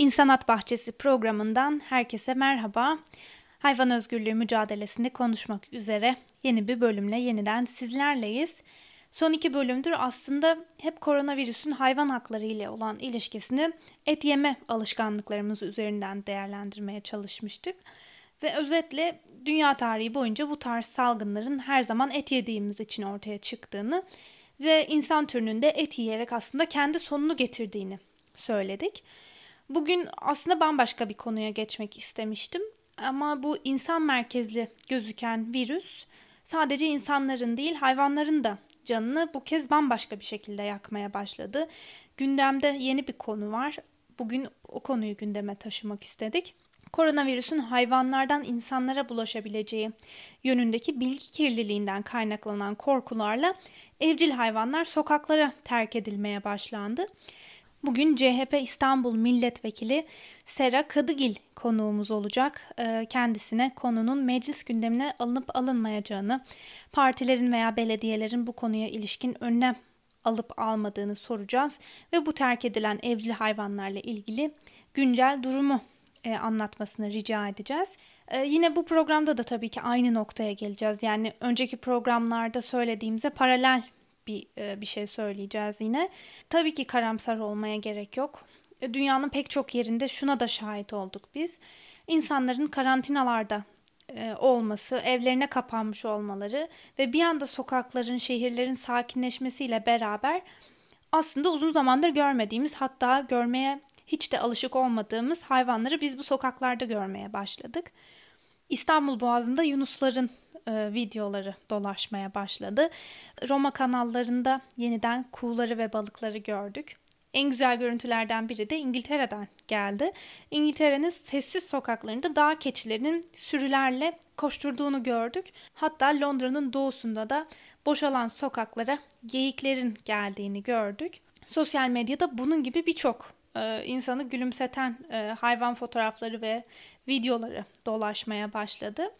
İnsanat Bahçesi programından herkese merhaba. Hayvan özgürlüğü mücadelesinde konuşmak üzere yeni bir bölümle yeniden sizlerleyiz. Son iki bölümdür aslında hep koronavirüsün hayvan hakları ile olan ilişkisini et yeme alışkanlıklarımız üzerinden değerlendirmeye çalışmıştık. Ve özetle dünya tarihi boyunca bu tarz salgınların her zaman et yediğimiz için ortaya çıktığını ve insan türünün de et yiyerek aslında kendi sonunu getirdiğini söyledik. Bugün aslında bambaşka bir konuya geçmek istemiştim. Ama bu insan merkezli gözüken virüs sadece insanların değil hayvanların da canını bu kez bambaşka bir şekilde yakmaya başladı. Gündemde yeni bir konu var. Bugün o konuyu gündeme taşımak istedik. Koronavirüsün hayvanlardan insanlara bulaşabileceği yönündeki bilgi kirliliğinden kaynaklanan korkularla evcil hayvanlar sokaklara terk edilmeye başlandı. Bugün CHP İstanbul Milletvekili Sera Kadıgil konuğumuz olacak. Ee, kendisine konunun meclis gündemine alınıp alınmayacağını, partilerin veya belediyelerin bu konuya ilişkin önlem alıp almadığını soracağız ve bu terk edilen evcil hayvanlarla ilgili güncel durumu e, anlatmasını rica edeceğiz. E, yine bu programda da tabii ki aynı noktaya geleceğiz. Yani önceki programlarda söylediğimize paralel bir e, bir şey söyleyeceğiz yine. Tabii ki karamsar olmaya gerek yok. E, dünyanın pek çok yerinde şuna da şahit olduk biz. İnsanların karantinalarda e, olması, evlerine kapanmış olmaları ve bir anda sokakların, şehirlerin sakinleşmesiyle beraber aslında uzun zamandır görmediğimiz hatta görmeye hiç de alışık olmadığımız hayvanları biz bu sokaklarda görmeye başladık. İstanbul Boğazı'nda yunusların e, videoları dolaşmaya başladı. Roma kanallarında yeniden kuğuları ve balıkları gördük. En güzel görüntülerden biri de İngiltere'den geldi. İngiltere'nin sessiz sokaklarında dağ keçilerinin sürülerle koşturduğunu gördük. Hatta Londra'nın doğusunda da boşalan sokaklara geyiklerin geldiğini gördük. Sosyal medyada bunun gibi birçok e, insanı gülümseten e, hayvan fotoğrafları ve videoları dolaşmaya başladı.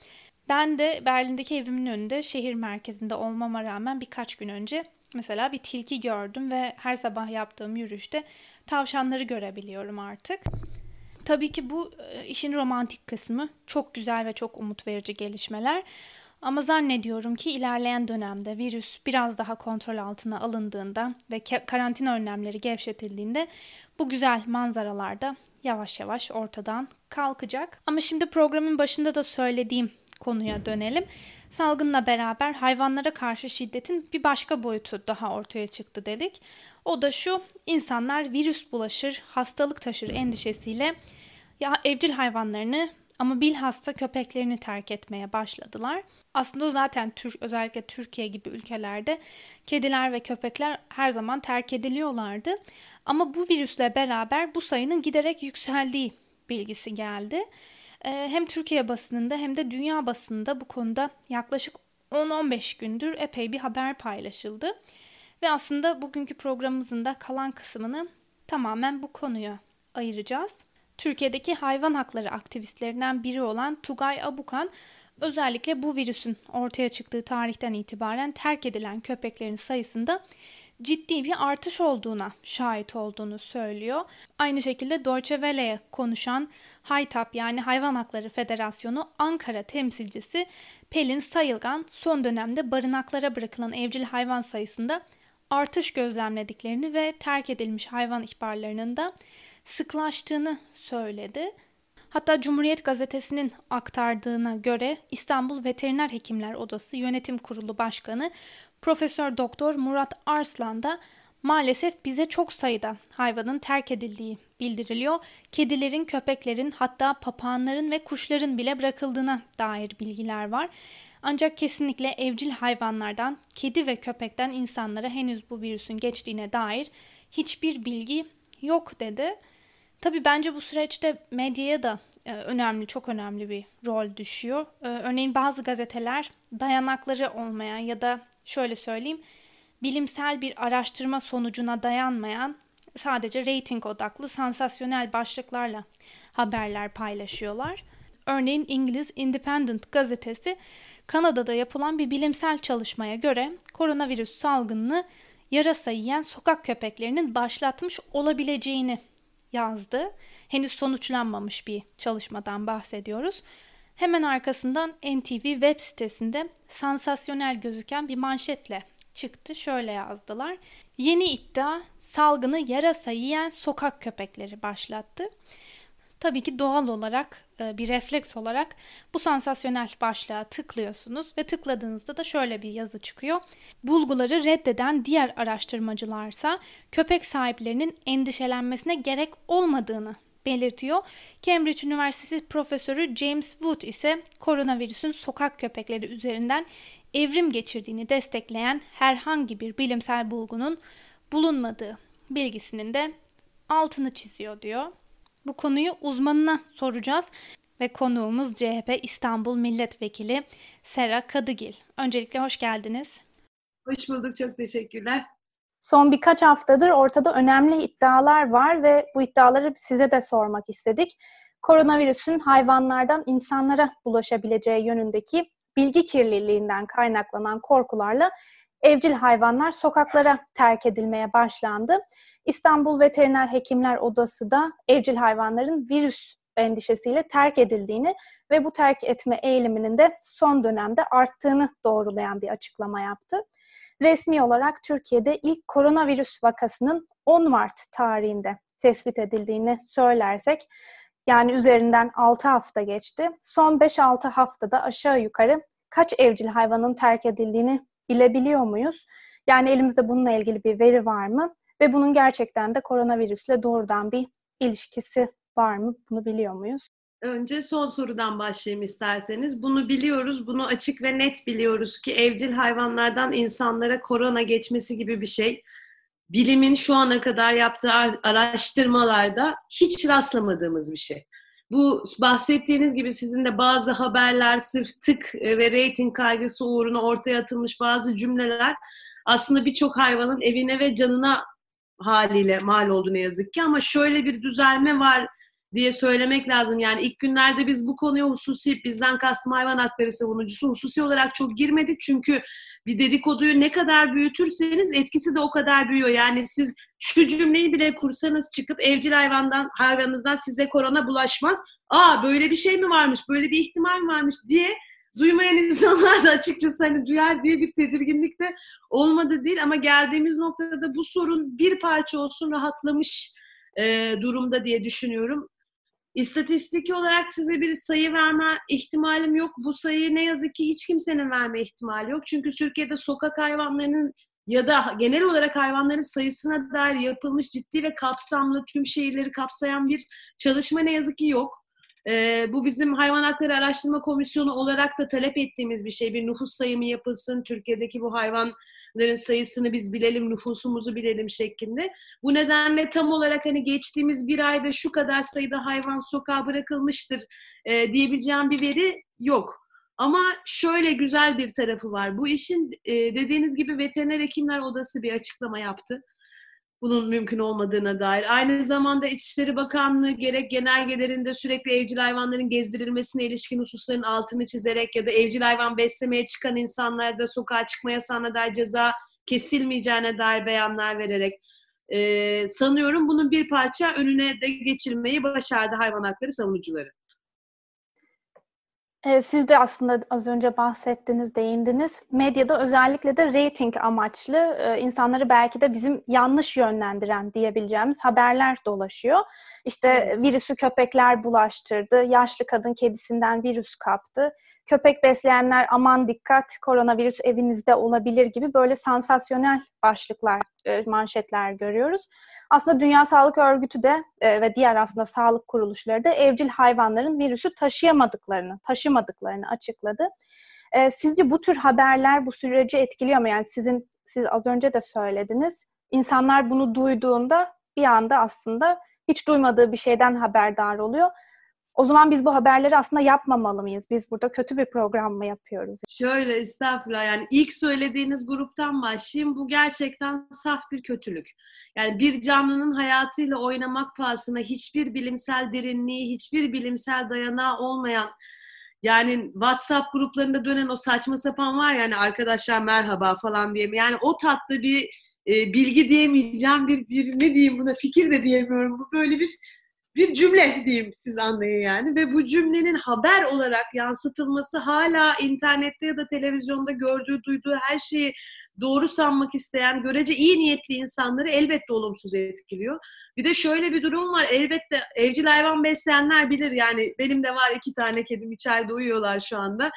Ben de Berlin'deki evimin önünde şehir merkezinde olmama rağmen birkaç gün önce mesela bir tilki gördüm ve her sabah yaptığım yürüyüşte tavşanları görebiliyorum artık. Tabii ki bu e, işin romantik kısmı çok güzel ve çok umut verici gelişmeler. Ama zannediyorum ki ilerleyen dönemde virüs biraz daha kontrol altına alındığında ve karantina önlemleri gevşetildiğinde bu güzel manzaralar da yavaş yavaş ortadan kalkacak. Ama şimdi programın başında da söylediğim konuya dönelim. Salgınla beraber hayvanlara karşı şiddetin bir başka boyutu daha ortaya çıktı dedik. O da şu, insanlar virüs bulaşır, hastalık taşır endişesiyle ya evcil hayvanlarını ama bilhassa köpeklerini terk etmeye başladılar. Aslında zaten Türk özellikle Türkiye gibi ülkelerde kediler ve köpekler her zaman terk ediliyorlardı. Ama bu virüsle beraber bu sayının giderek yükseldiği bilgisi geldi. Ee, hem Türkiye basınında hem de dünya basınında bu konuda yaklaşık 10-15 gündür epey bir haber paylaşıldı. Ve aslında bugünkü programımızın da kalan kısmını tamamen bu konuya ayıracağız. Türkiye'deki hayvan hakları aktivistlerinden biri olan Tugay Abukan özellikle bu virüsün ortaya çıktığı tarihten itibaren terk edilen köpeklerin sayısında ciddi bir artış olduğuna şahit olduğunu söylüyor. Aynı şekilde Deutsche Welle'ye konuşan Haytap yani Hayvan Hakları Federasyonu Ankara temsilcisi Pelin Sayılgan son dönemde barınaklara bırakılan evcil hayvan sayısında artış gözlemlediklerini ve terk edilmiş hayvan ihbarlarının da sıklaştığını söyledi. Hatta Cumhuriyet Gazetesi'nin aktardığına göre İstanbul Veteriner Hekimler Odası Yönetim Kurulu Başkanı Profesör Doktor Murat Arslan da maalesef bize çok sayıda hayvanın terk edildiği bildiriliyor. Kedilerin, köpeklerin hatta papağanların ve kuşların bile bırakıldığına dair bilgiler var. Ancak kesinlikle evcil hayvanlardan, kedi ve köpekten insanlara henüz bu virüsün geçtiğine dair hiçbir bilgi yok dedi. Tabii bence bu süreçte medyaya da e, önemli, çok önemli bir rol düşüyor. E, örneğin bazı gazeteler dayanakları olmayan ya da şöyle söyleyeyim, bilimsel bir araştırma sonucuna dayanmayan sadece reyting odaklı sansasyonel başlıklarla haberler paylaşıyorlar. Örneğin İngiliz Independent gazetesi Kanada'da yapılan bir bilimsel çalışmaya göre koronavirüs salgınını yarasa yiyen sokak köpeklerinin başlatmış olabileceğini yazdı. Henüz sonuçlanmamış bir çalışmadan bahsediyoruz. Hemen arkasından NTV web sitesinde sansasyonel gözüken bir manşetle çıktı. Şöyle yazdılar. Yeni iddia salgını yarasa yiyen sokak köpekleri başlattı. Tabii ki doğal olarak e, bir refleks olarak bu sansasyonel başlığa tıklıyorsunuz ve tıkladığınızda da şöyle bir yazı çıkıyor. Bulguları reddeden diğer araştırmacılarsa köpek sahiplerinin endişelenmesine gerek olmadığını belirtiyor. Cambridge Üniversitesi Profesörü James Wood ise koronavirüsün sokak köpekleri üzerinden evrim geçirdiğini destekleyen herhangi bir bilimsel bulgunun bulunmadığı bilgisinin de altını çiziyor diyor. Bu konuyu uzmanına soracağız ve konuğumuz CHP İstanbul Milletvekili Sera Kadıgil. Öncelikle hoş geldiniz. Hoş bulduk, çok teşekkürler. Son birkaç haftadır ortada önemli iddialar var ve bu iddiaları size de sormak istedik. Koronavirüsün hayvanlardan insanlara bulaşabileceği yönündeki bilgi kirliliğinden kaynaklanan korkularla evcil hayvanlar sokaklara terk edilmeye başlandı. İstanbul Veteriner Hekimler Odası da evcil hayvanların virüs endişesiyle terk edildiğini ve bu terk etme eğiliminin de son dönemde arttığını doğrulayan bir açıklama yaptı. Resmi olarak Türkiye'de ilk koronavirüs vakasının 10 Mart tarihinde tespit edildiğini söylersek yani üzerinden 6 hafta geçti. Son 5-6 haftada aşağı yukarı kaç evcil hayvanın terk edildiğini bilebiliyor muyuz? Yani elimizde bununla ilgili bir veri var mı? Ve bunun gerçekten de koronavirüsle doğrudan bir ilişkisi var mı? Bunu biliyor muyuz? Önce son sorudan başlayayım isterseniz. Bunu biliyoruz, bunu açık ve net biliyoruz ki evcil hayvanlardan insanlara korona geçmesi gibi bir şey bilimin şu ana kadar yaptığı araştırmalarda hiç rastlamadığımız bir şey. Bu bahsettiğiniz gibi sizin de bazı haberler sırf tık e, ve reyting kaygısı uğruna ortaya atılmış bazı cümleler aslında birçok hayvanın evine ve canına haliyle mal oldu ne yazık ki ama şöyle bir düzelme var diye söylemek lazım. Yani ilk günlerde biz bu konuya hususi, bizden kastım hayvan hakları savunucusu hususi olarak çok girmedik. Çünkü bir dedikoduyu ne kadar büyütürseniz etkisi de o kadar büyüyor. Yani siz şu cümleyi bile kursanız çıkıp evcil hayvandan hayvanınızdan size korona bulaşmaz. Aa böyle bir şey mi varmış, böyle bir ihtimal mi varmış diye duymayan insanlar da açıkçası hani duyar diye bir tedirginlik de olmadı değil ama geldiğimiz noktada bu sorun bir parça olsun rahatlamış durumda diye düşünüyorum. İstatistik olarak size bir sayı verme ihtimalim yok. Bu sayıyı ne yazık ki hiç kimsenin verme ihtimali yok. Çünkü Türkiye'de sokak hayvanlarının ya da genel olarak hayvanların sayısına dair yapılmış ciddi ve kapsamlı tüm şehirleri kapsayan bir çalışma ne yazık ki yok. Ee, bu bizim Hayvan Hakları Araştırma Komisyonu olarak da talep ettiğimiz bir şey. Bir nüfus sayımı yapılsın. Türkiye'deki bu hayvan sayısını biz bilelim, nüfusumuzu bilelim şeklinde. Bu nedenle tam olarak hani geçtiğimiz bir ayda şu kadar sayıda hayvan sokağa bırakılmıştır e, diyebileceğim bir veri yok. Ama şöyle güzel bir tarafı var. Bu işin e, dediğiniz gibi veteriner hekimler odası bir açıklama yaptı bunun mümkün olmadığına dair. Aynı zamanda İçişleri Bakanlığı gerek genelgelerinde sürekli evcil hayvanların gezdirilmesine ilişkin hususların altını çizerek ya da evcil hayvan beslemeye çıkan insanlarda sokağa çıkma yasağına dair ceza kesilmeyeceğine dair beyanlar vererek e, sanıyorum bunun bir parça önüne de geçirmeyi başardı hayvan hakları savunucuları. Siz de aslında az önce bahsettiniz, değindiniz. Medyada özellikle de rating amaçlı insanları belki de bizim yanlış yönlendiren diyebileceğimiz haberler dolaşıyor. İşte virüsü köpekler bulaştırdı, yaşlı kadın kedisinden virüs kaptı, köpek besleyenler aman dikkat koronavirüs evinizde olabilir gibi böyle sansasyonel başlıklar, manşetler görüyoruz. Aslında Dünya Sağlık Örgütü de ve diğer aslında sağlık kuruluşları da evcil hayvanların virüsü taşıyamadıklarını, taşımadıklarını açıkladı. Sizce bu tür haberler bu süreci etkiliyor mu? Yani sizin siz az önce de söylediniz. İnsanlar bunu duyduğunda bir anda aslında hiç duymadığı bir şeyden haberdar oluyor. O zaman biz bu haberleri aslında yapmamalı mıyız? Biz burada kötü bir program mı yapıyoruz? Şöyle estağfurullah yani ilk söylediğiniz gruptan başlayayım. Bu gerçekten saf bir kötülük. Yani bir canlının hayatıyla oynamak pahasına hiçbir bilimsel derinliği, hiçbir bilimsel dayanağı olmayan yani WhatsApp gruplarında dönen o saçma sapan var yani arkadaşlar merhaba falan diye. Yani o tatlı bir e, bilgi diyemeyeceğim bir, bir ne diyeyim buna fikir de diyemiyorum. Bu böyle bir bir cümle diyeyim siz anlayın yani ve bu cümlenin haber olarak yansıtılması hala internette ya da televizyonda gördüğü, duyduğu her şeyi doğru sanmak isteyen, görece iyi niyetli insanları elbette olumsuz etkiliyor. Bir de şöyle bir durum var. Elbette evcil hayvan besleyenler bilir. Yani benim de var iki tane kedim içeride uyuyorlar şu anda.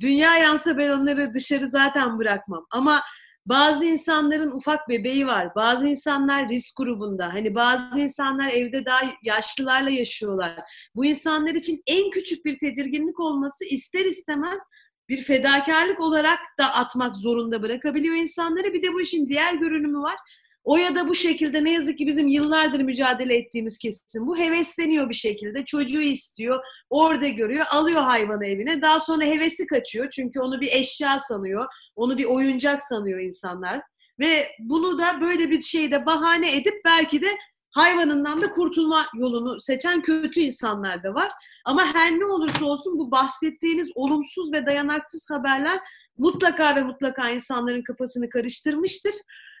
Dünya yansa ben onları dışarı zaten bırakmam. Ama bazı insanların ufak bebeği var. Bazı insanlar risk grubunda. Hani bazı insanlar evde daha yaşlılarla yaşıyorlar. Bu insanlar için en küçük bir tedirginlik olması ister istemez bir fedakarlık olarak da atmak zorunda bırakabiliyor insanları. Bir de bu işin diğer görünümü var. O ya da bu şekilde ne yazık ki bizim yıllardır mücadele ettiğimiz kesim bu hevesleniyor bir şekilde. Çocuğu istiyor, orada görüyor, alıyor hayvanı evine. Daha sonra hevesi kaçıyor çünkü onu bir eşya sanıyor, onu bir oyuncak sanıyor insanlar. Ve bunu da böyle bir şeyde bahane edip belki de hayvanından da kurtulma yolunu seçen kötü insanlar da var. Ama her ne olursa olsun bu bahsettiğiniz olumsuz ve dayanaksız haberler mutlaka ve mutlaka insanların kafasını karıştırmıştır.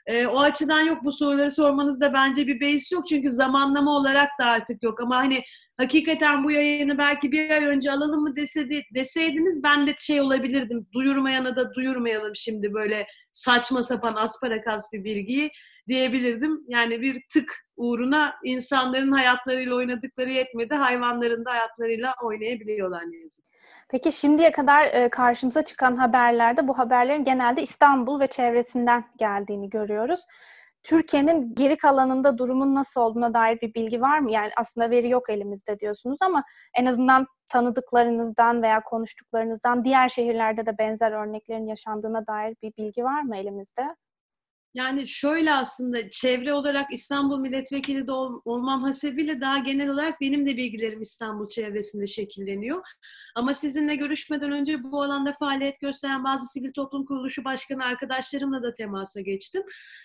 E, o açıdan yok bu soruları sormanızda bence bir beis yok. Çünkü zamanlama olarak da artık yok. Ama hani hakikaten bu yayını belki bir ay önce alalım mı deseydi, deseydiniz ben de şey olabilirdim. Duyurmayana da duyurmayalım şimdi böyle saçma sapan asparakas bir bilgiyi diyebilirdim. Yani bir tık uğruna insanların hayatlarıyla oynadıkları yetmedi. Hayvanların da hayatlarıyla oynayabiliyorlar ne yazık Peki şimdiye kadar e, karşımıza çıkan haberlerde bu haberlerin genelde İstanbul ve çevresinden geldiğini görüyoruz. Türkiye'nin geri kalanında durumun nasıl olduğuna dair bir bilgi var mı? Yani aslında veri yok elimizde diyorsunuz ama en azından tanıdıklarınızdan veya konuştuklarınızdan diğer şehirlerde de benzer örneklerin yaşandığına dair bir bilgi var mı elimizde? Yani şöyle aslında çevre olarak İstanbul milletvekili de ol, olmam hasebiyle daha genel olarak benim de bilgilerim İstanbul çevresinde şekilleniyor. Ama sizinle görüşmeden önce bu alanda faaliyet gösteren bazı sivil toplum kuruluşu başkanı arkadaşlarımla da temasa geçtim.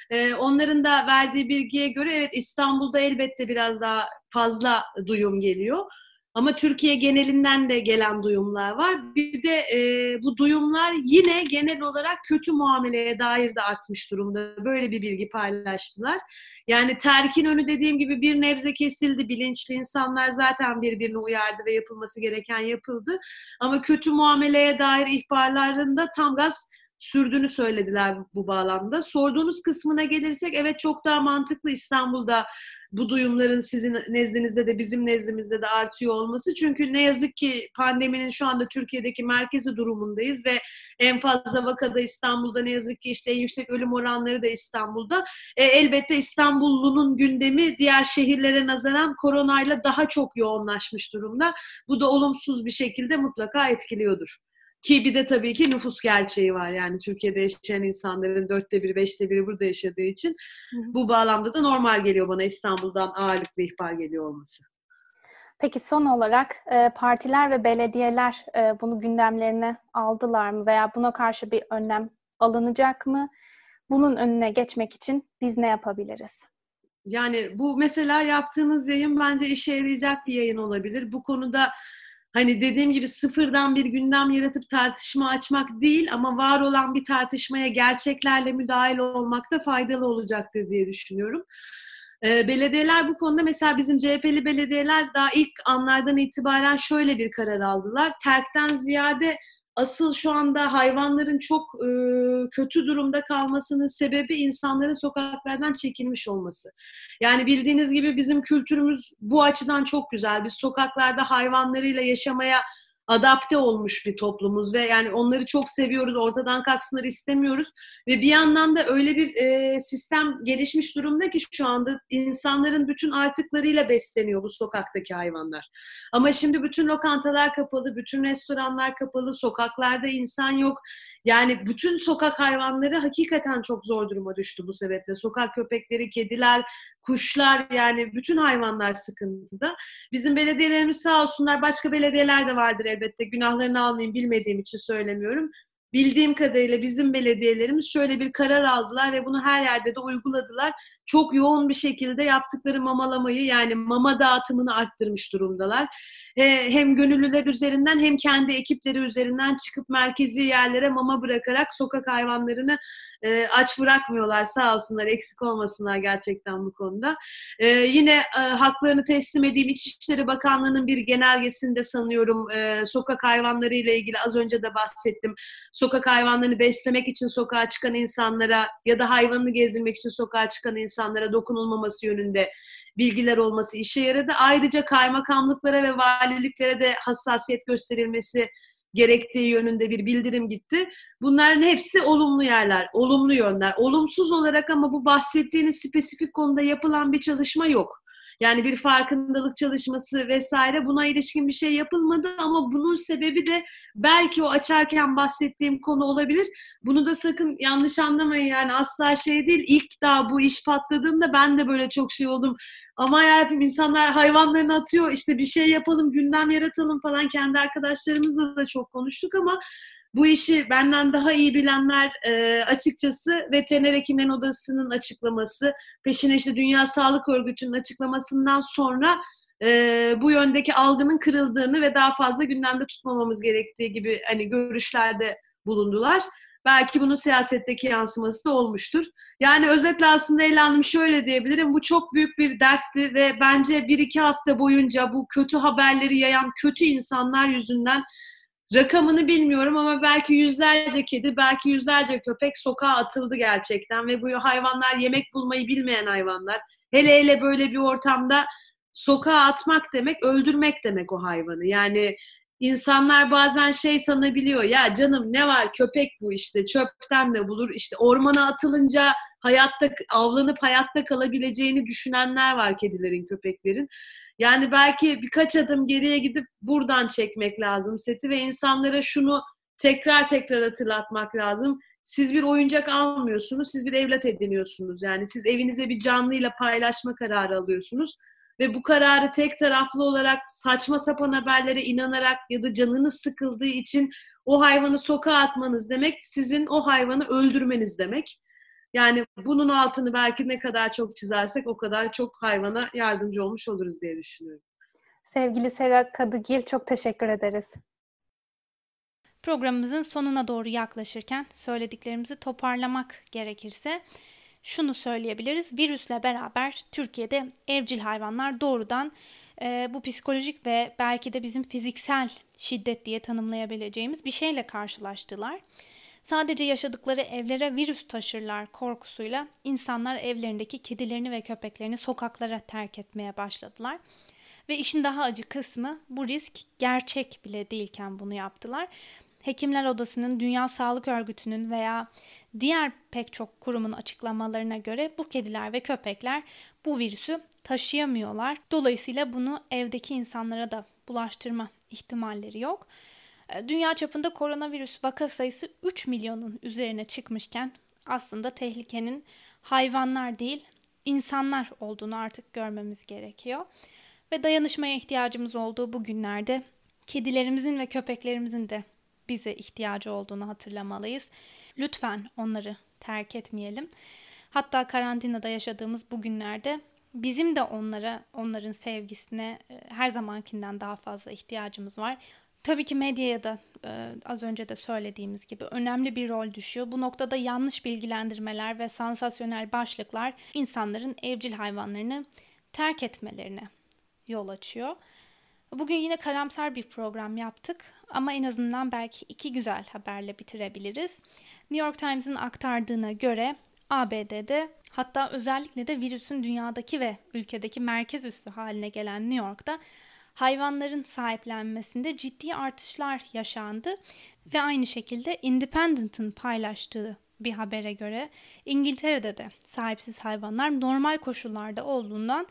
Ee, onların da verdiği bilgiye göre evet İstanbul'da elbette biraz daha fazla duyum geliyor. Ama Türkiye genelinden de gelen duyumlar var. Bir de e, bu duyumlar yine genel olarak kötü muameleye dair de artmış durumda. Böyle bir bilgi paylaştılar. Yani terkin önü dediğim gibi bir nebze kesildi. Bilinçli insanlar zaten birbirini uyardı ve yapılması gereken yapıldı. Ama kötü muameleye dair ihbarlarında tam gaz sürdüğünü söylediler bu bağlamda. Sorduğunuz kısmına gelirsek evet çok daha mantıklı İstanbul'da bu duyumların sizin nezdinizde de bizim nezdimizde de artıyor olması. Çünkü ne yazık ki pandeminin şu anda Türkiye'deki merkezi durumundayız ve en fazla vakada İstanbul'da ne yazık ki işte en yüksek ölüm oranları da İstanbul'da. E, elbette İstanbullunun gündemi diğer şehirlere nazaran koronayla daha çok yoğunlaşmış durumda. Bu da olumsuz bir şekilde mutlaka etkiliyordur. Ki bir de tabii ki nüfus gerçeği var. Yani Türkiye'de yaşayan insanların dörtte biri, beşte biri burada yaşadığı için bu bağlamda da normal geliyor bana İstanbul'dan ağırlıklı ihbar geliyor olması. Peki son olarak e, partiler ve belediyeler e, bunu gündemlerine aldılar mı veya buna karşı bir önlem alınacak mı? Bunun önüne geçmek için biz ne yapabiliriz? Yani bu mesela yaptığınız yayın bence işe yarayacak bir yayın olabilir. Bu konuda hani dediğim gibi sıfırdan bir gündem yaratıp tartışma açmak değil ama var olan bir tartışmaya gerçeklerle müdahil olmak da faydalı olacaktır diye düşünüyorum. Ee, belediyeler bu konuda mesela bizim CHP'li belediyeler daha ilk anlardan itibaren şöyle bir karar aldılar. Terkten ziyade asıl şu anda hayvanların çok e, kötü durumda kalmasının sebebi insanların sokaklardan çekilmiş olması. Yani bildiğiniz gibi bizim kültürümüz bu açıdan çok güzel. Biz sokaklarda hayvanlarıyla yaşamaya adapte olmuş bir toplumuz ve yani onları çok seviyoruz, ortadan kalksınlar istemiyoruz ve bir yandan da öyle bir e, sistem gelişmiş durumda ki şu anda insanların bütün artıklarıyla besleniyor bu sokaktaki hayvanlar. Ama şimdi bütün lokantalar kapalı, bütün restoranlar kapalı, sokaklarda insan yok. Yani bütün sokak hayvanları hakikaten çok zor duruma düştü bu sebeple. Sokak köpekleri, kediler, kuşlar yani bütün hayvanlar sıkıntıda. Bizim belediyelerimiz sağ olsunlar başka belediyeler de vardır elbette. Günahlarını almayayım bilmediğim için söylemiyorum. Bildiğim kadarıyla bizim belediyelerimiz şöyle bir karar aldılar ve bunu her yerde de uyguladılar. Çok yoğun bir şekilde yaptıkları mamalamayı yani mama dağıtımını arttırmış durumdalar hem gönüllüler üzerinden hem kendi ekipleri üzerinden çıkıp merkezi yerlere mama bırakarak sokak hayvanlarını e, aç bırakmıyorlar sağ olsunlar eksik olmasınlar gerçekten bu konuda. E, yine e, haklarını teslim edeyim İçişleri Bakanlığı'nın bir genelgesinde sanıyorum e, sokak hayvanları ile ilgili az önce de bahsettim. Sokak hayvanlarını beslemek için sokağa çıkan insanlara ya da hayvanını gezdirmek için sokağa çıkan insanlara dokunulmaması yönünde bilgiler olması işe yaradı. Ayrıca kaymakamlıklara ve valiliklere de hassasiyet gösterilmesi gerektiği yönünde bir bildirim gitti. Bunların hepsi olumlu yerler, olumlu yönler. Olumsuz olarak ama bu bahsettiğiniz spesifik konuda yapılan bir çalışma yok. Yani bir farkındalık çalışması vesaire buna ilişkin bir şey yapılmadı ama bunun sebebi de belki o açarken bahsettiğim konu olabilir. Bunu da sakın yanlış anlamayın yani asla şey değil. İlk daha bu iş patladığında ben de böyle çok şey oldum. Ama yarabbim insanlar hayvanlarını atıyor işte bir şey yapalım gündem yaratalım falan kendi arkadaşlarımızla da çok konuştuk ama bu işi benden daha iyi bilenler e, açıkçası Veteriner Hekimlerin Odası'nın açıklaması, peşine işte Dünya Sağlık Örgütü'nün açıklamasından sonra e, bu yöndeki algının kırıldığını ve daha fazla gündemde tutmamamız gerektiği gibi hani görüşlerde bulundular. Belki bunun siyasetteki yansıması da olmuştur. Yani özetle aslında Ela şöyle diyebilirim. Bu çok büyük bir dertti ve bence bir iki hafta boyunca bu kötü haberleri yayan kötü insanlar yüzünden rakamını bilmiyorum ama belki yüzlerce kedi, belki yüzlerce köpek sokağa atıldı gerçekten ve bu hayvanlar yemek bulmayı bilmeyen hayvanlar. Hele hele böyle bir ortamda sokağa atmak demek öldürmek demek o hayvanı. Yani insanlar bazen şey sanabiliyor ya canım ne var köpek bu işte çöpten de bulur işte ormana atılınca hayatta avlanıp hayatta kalabileceğini düşünenler var kedilerin köpeklerin. Yani belki birkaç adım geriye gidip buradan çekmek lazım seti ve insanlara şunu tekrar tekrar hatırlatmak lazım. Siz bir oyuncak almıyorsunuz, siz bir evlat ediniyorsunuz. Yani siz evinize bir canlıyla paylaşma kararı alıyorsunuz ve bu kararı tek taraflı olarak saçma sapan haberlere inanarak ya da canınız sıkıldığı için o hayvanı sokağa atmanız demek sizin o hayvanı öldürmeniz demek. Yani bunun altını belki ne kadar çok çizersek o kadar çok hayvana yardımcı olmuş oluruz diye düşünüyorum. Sevgili Sera Kadıgil çok teşekkür ederiz. Programımızın sonuna doğru yaklaşırken söylediklerimizi toparlamak gerekirse şunu söyleyebiliriz. Virüsle beraber Türkiye'de evcil hayvanlar doğrudan e, bu psikolojik ve belki de bizim fiziksel şiddet diye tanımlayabileceğimiz bir şeyle karşılaştılar. Sadece yaşadıkları evlere virüs taşırlar korkusuyla insanlar evlerindeki kedilerini ve köpeklerini sokaklara terk etmeye başladılar. Ve işin daha acı kısmı bu risk gerçek bile değilken bunu yaptılar. Hekimler Odası'nın, Dünya Sağlık Örgütü'nün veya diğer pek çok kurumun açıklamalarına göre bu kediler ve köpekler bu virüsü taşıyamıyorlar. Dolayısıyla bunu evdeki insanlara da bulaştırma ihtimalleri yok. Ee, dünya çapında koronavirüs vaka sayısı 3 milyonun üzerine çıkmışken aslında tehlikenin hayvanlar değil insanlar olduğunu artık görmemiz gerekiyor. Ve dayanışmaya ihtiyacımız olduğu bu günlerde kedilerimizin ve köpeklerimizin de bize ihtiyacı olduğunu hatırlamalıyız. Lütfen onları terk etmeyelim. Hatta karantinada yaşadığımız bu günlerde bizim de onlara, onların sevgisine e, her zamankinden daha fazla ihtiyacımız var. Tabii ki medyaya da e, az önce de söylediğimiz gibi önemli bir rol düşüyor. Bu noktada yanlış bilgilendirmeler ve sansasyonel başlıklar insanların evcil hayvanlarını terk etmelerine yol açıyor. Bugün yine karamsar bir program yaptık ama en azından belki iki güzel haberle bitirebiliriz. New York Times'ın aktardığına göre ABD'de hatta özellikle de virüsün dünyadaki ve ülkedeki merkez üssü haline gelen New York'ta hayvanların sahiplenmesinde ciddi artışlar yaşandı ve aynı şekilde Independent'ın paylaştığı bir habere göre İngiltere'de de sahipsiz hayvanlar normal koşullarda olduğundan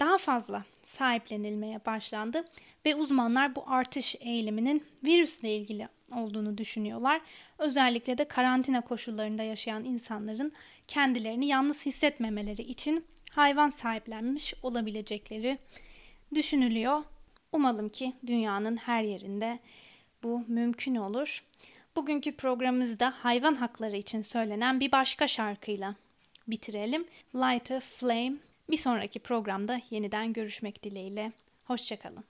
daha fazla sahiplenilmeye başlandı ve uzmanlar bu artış eğiliminin virüsle ilgili olduğunu düşünüyorlar. Özellikle de karantina koşullarında yaşayan insanların kendilerini yalnız hissetmemeleri için hayvan sahiplenmiş olabilecekleri düşünülüyor. Umalım ki dünyanın her yerinde bu mümkün olur. Bugünkü programımızda hayvan hakları için söylenen bir başka şarkıyla bitirelim. Light a Flame. Bir sonraki programda yeniden görüşmek dileğiyle. Hoşçakalın.